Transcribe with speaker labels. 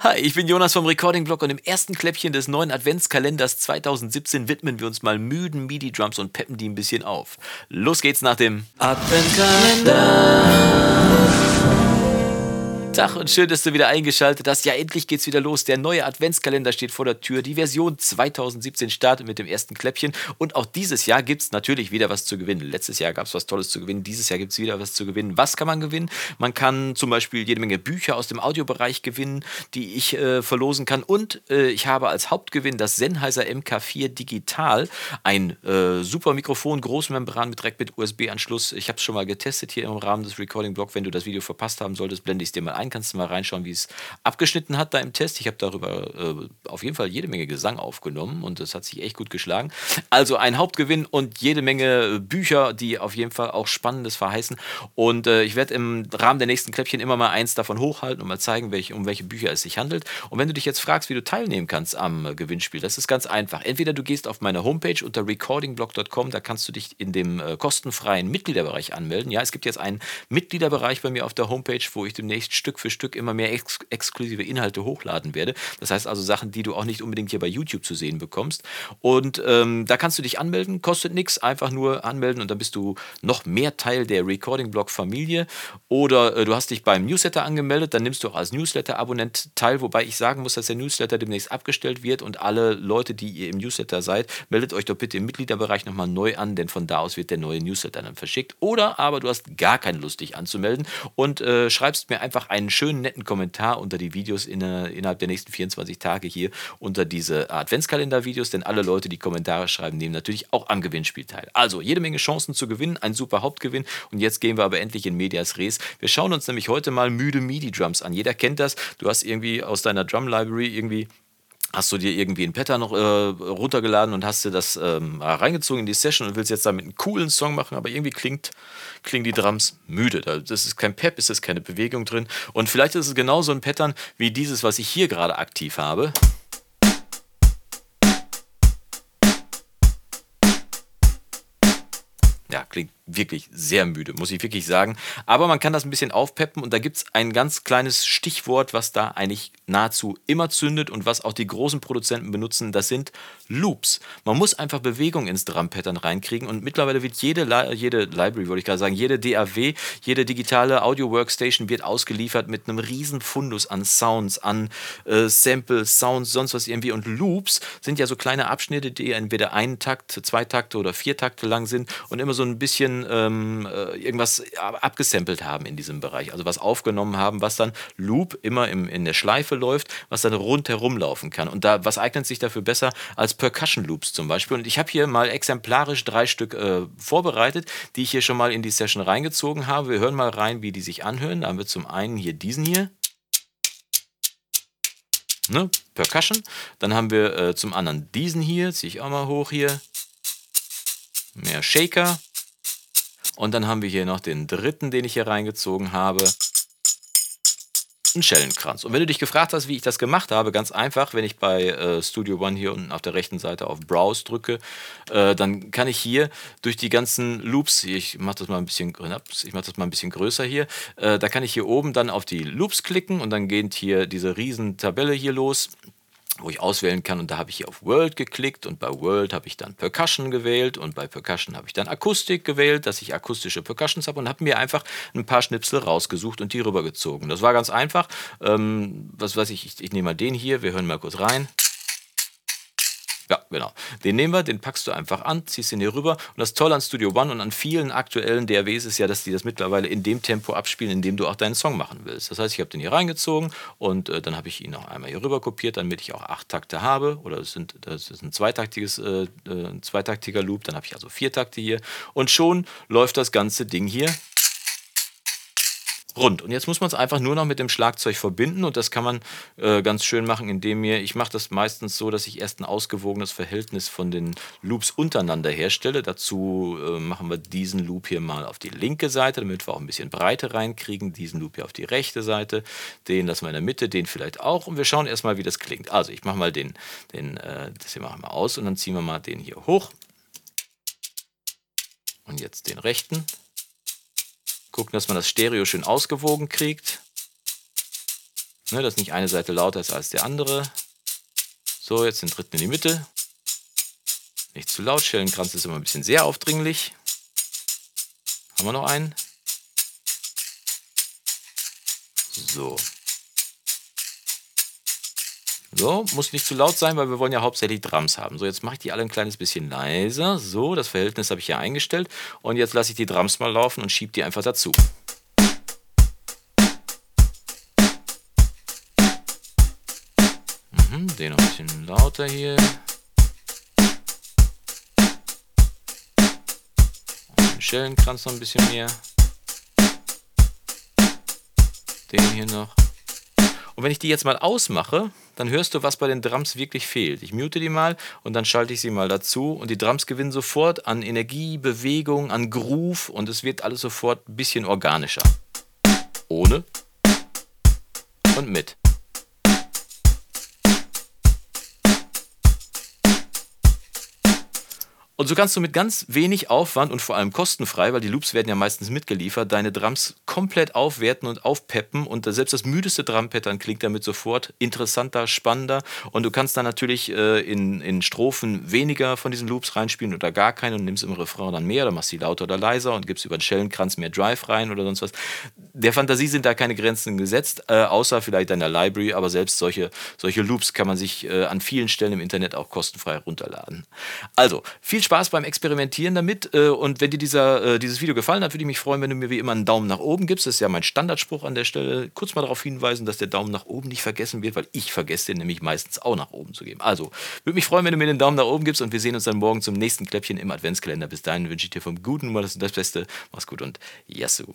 Speaker 1: Hi, ich bin Jonas vom Recording Blog und im ersten Kläppchen des neuen Adventskalenders 2017 widmen wir uns mal müden MIDI-Drums und peppen die ein bisschen auf. Los geht's nach dem Adventskalender. Tag und schön, dass du wieder eingeschaltet hast. Ja, endlich geht's wieder los. Der neue Adventskalender steht vor der Tür. Die Version 2017 startet mit dem ersten Kläppchen. Und auch dieses Jahr gibt's natürlich wieder was zu gewinnen. Letztes Jahr gab's was Tolles zu gewinnen. Dieses Jahr gibt's wieder was zu gewinnen. Was kann man gewinnen? Man kann zum Beispiel jede Menge Bücher aus dem Audiobereich gewinnen, die ich äh, verlosen kann. Und äh, ich habe als Hauptgewinn das Sennheiser MK4 Digital. Ein äh, super Mikrofon, Großmembran mit direkt mit USB-Anschluss. Ich habe es schon mal getestet hier im Rahmen des Recording-Blog. Wenn du das Video verpasst haben solltest, blende ich es dir mal ein rein, kannst du mal reinschauen, wie es abgeschnitten hat da im Test. Ich habe darüber äh, auf jeden Fall jede Menge Gesang aufgenommen und es hat sich echt gut geschlagen. Also ein Hauptgewinn und jede Menge Bücher, die auf jeden Fall auch Spannendes verheißen. Und äh, ich werde im Rahmen der nächsten Kläppchen immer mal eins davon hochhalten und mal zeigen, welche, um welche Bücher es sich handelt. Und wenn du dich jetzt fragst, wie du teilnehmen kannst am äh, Gewinnspiel, das ist ganz einfach. Entweder du gehst auf meine Homepage unter recordingblog.com, da kannst du dich in dem äh, kostenfreien Mitgliederbereich anmelden. Ja, es gibt jetzt einen Mitgliederbereich bei mir auf der Homepage, wo ich demnächst Stück Stück für Stück immer mehr ex exklusive Inhalte hochladen werde. Das heißt also Sachen, die du auch nicht unbedingt hier bei YouTube zu sehen bekommst. Und ähm, da kannst du dich anmelden, kostet nichts, einfach nur anmelden und dann bist du noch mehr Teil der Recording-Blog-Familie. Oder äh, du hast dich beim Newsletter angemeldet, dann nimmst du auch als Newsletter-Abonnent teil, wobei ich sagen muss, dass der Newsletter demnächst abgestellt wird und alle Leute, die ihr im Newsletter seid, meldet euch doch bitte im Mitgliederbereich nochmal neu an, denn von da aus wird der neue Newsletter dann verschickt. Oder aber du hast gar keine Lust, dich anzumelden und äh, schreibst mir einfach einen schönen, netten Kommentar unter die Videos in, innerhalb der nächsten 24 Tage hier unter diese Adventskalender-Videos, denn alle Leute, die Kommentare schreiben, nehmen natürlich auch am Gewinnspiel teil. Also jede Menge Chancen zu gewinnen, ein super Hauptgewinn. Und jetzt gehen wir aber endlich in Medias Res. Wir schauen uns nämlich heute mal müde MIDI-Drums an. Jeder kennt das. Du hast irgendwie aus deiner Drum-Library irgendwie hast du dir irgendwie ein Pattern noch äh, runtergeladen und hast dir das ähm, reingezogen in die Session und willst jetzt damit einen coolen Song machen, aber irgendwie klingt, klingen die Drums müde. Das ist kein Pep, ist keine Bewegung drin. Und vielleicht ist es genauso ein Pattern wie dieses, was ich hier gerade aktiv habe. Ja, klingt wirklich sehr müde, muss ich wirklich sagen. Aber man kann das ein bisschen aufpeppen und da gibt es ein ganz kleines Stichwort, was da eigentlich nahezu immer zündet und was auch die großen Produzenten benutzen. Das sind Loops. Man muss einfach Bewegung ins Drum-Pattern reinkriegen und mittlerweile wird jede, Li jede Library, wollte ich gerade sagen, jede DAW, jede digitale Audio-Workstation wird ausgeliefert mit einem riesen Fundus an Sounds, an äh, Samples, Sounds, sonst was irgendwie. Und Loops sind ja so kleine Abschnitte, die entweder einen Takt, zwei Takte oder vier Takte lang sind und immer so ein bisschen ähm, äh, irgendwas abgesampelt haben in diesem Bereich. Also was aufgenommen haben, was dann Loop immer im, in der Schleife läuft, was dann rundherum laufen kann. Und da, was eignet sich dafür besser als Percussion Loops zum Beispiel? Und ich habe hier mal exemplarisch drei Stück äh, vorbereitet, die ich hier schon mal in die Session reingezogen habe. Wir hören mal rein, wie die sich anhören. Da haben wir zum einen hier diesen hier. Ne? Percussion. Dann haben wir äh, zum anderen diesen hier, ziehe ich auch mal hoch hier. Mehr Shaker. Und dann haben wir hier noch den dritten, den ich hier reingezogen habe. Ein Schellenkranz. Und wenn du dich gefragt hast, wie ich das gemacht habe, ganz einfach, wenn ich bei äh, Studio One hier unten auf der rechten Seite auf Browse drücke, äh, dann kann ich hier durch die ganzen Loops, ich mache das mal ein bisschen, ich mache das mal ein bisschen größer hier, äh, da kann ich hier oben dann auf die Loops klicken und dann geht hier diese riesen Tabelle hier los wo ich auswählen kann. Und da habe ich hier auf World geklickt und bei World habe ich dann Percussion gewählt und bei Percussion habe ich dann Akustik gewählt, dass ich akustische Percussions habe und habe mir einfach ein paar Schnipsel rausgesucht und die rübergezogen. Das war ganz einfach. Ähm, was weiß ich, ich, ich nehme mal den hier, wir hören mal kurz rein. Ja, genau. Den nehmen wir, den packst du einfach an, ziehst ihn hier rüber. Und das Tolle an Studio One und an vielen aktuellen DAWs ist ja, dass die das mittlerweile in dem Tempo abspielen, in dem du auch deinen Song machen willst. Das heißt, ich habe den hier reingezogen und äh, dann habe ich ihn noch einmal hier rüber kopiert, damit ich auch acht Takte habe. Oder das, sind, das ist ein zweitaktiges, äh, äh ein zweitaktiger Loop. Dann habe ich also vier Takte hier. Und schon läuft das ganze Ding hier rund. Und jetzt muss man es einfach nur noch mit dem Schlagzeug verbinden und das kann man äh, ganz schön machen, indem mir, ich mache das meistens so, dass ich erst ein ausgewogenes Verhältnis von den Loops untereinander herstelle. Dazu äh, machen wir diesen Loop hier mal auf die linke Seite, damit wir auch ein bisschen Breite reinkriegen. Diesen Loop hier auf die rechte Seite, den lassen wir in der Mitte, den vielleicht auch und wir schauen erstmal, wie das klingt. Also ich mache mal den, den äh, das hier machen wir aus und dann ziehen wir mal den hier hoch. Und jetzt den rechten. Gucken, dass man das Stereo schön ausgewogen kriegt. ne, dass nicht eine Seite lauter ist als die andere. So, jetzt den dritten in die Mitte. Nicht zu laut, Schellenkranz ist immer ein bisschen sehr aufdringlich. Haben wir noch einen? So. So, muss nicht zu laut sein, weil wir wollen ja hauptsächlich Drums haben. So, jetzt mache ich die alle ein kleines bisschen leiser. So, das Verhältnis habe ich hier eingestellt. Und jetzt lasse ich die Drums mal laufen und schiebe die einfach dazu. Mhm, den noch ein bisschen lauter hier. Den Schellenkranz noch ein bisschen mehr. Den hier noch. Und wenn ich die jetzt mal ausmache, dann hörst du, was bei den Drums wirklich fehlt. Ich mute die mal und dann schalte ich sie mal dazu und die Drums gewinnen sofort an Energie, Bewegung, an Groove und es wird alles sofort ein bisschen organischer. Ohne und mit. Und so kannst du mit ganz wenig Aufwand und vor allem kostenfrei, weil die Loops werden ja meistens mitgeliefert, deine Drums komplett aufwerten und aufpeppen und selbst das müdeste Drum-Pattern klingt damit sofort interessanter, spannender und du kannst dann natürlich äh, in, in Strophen weniger von diesen Loops reinspielen oder gar keine und nimmst im Refrain dann mehr oder machst sie lauter oder leiser und gibst über den Schellenkranz mehr Drive rein oder sonst was. Der Fantasie sind da keine Grenzen gesetzt, äh, außer vielleicht deiner Library, aber selbst solche, solche Loops kann man sich äh, an vielen Stellen im Internet auch kostenfrei runterladen. Also, viel Spaß beim Experimentieren damit. Äh, und wenn dir dieser, äh, dieses Video gefallen hat, würde ich mich freuen, wenn du mir wie immer einen Daumen nach oben gibst. Das ist ja mein Standardspruch an der Stelle. Kurz mal darauf hinweisen, dass der Daumen nach oben nicht vergessen wird, weil ich vergesse den nämlich meistens auch nach oben zu geben. Also, würde mich freuen, wenn du mir den Daumen nach oben gibst und wir sehen uns dann morgen zum nächsten Kläppchen im Adventskalender. Bis dahin wünsche ich dir vom Guten mal das, das Beste. Mach's gut und Yassou.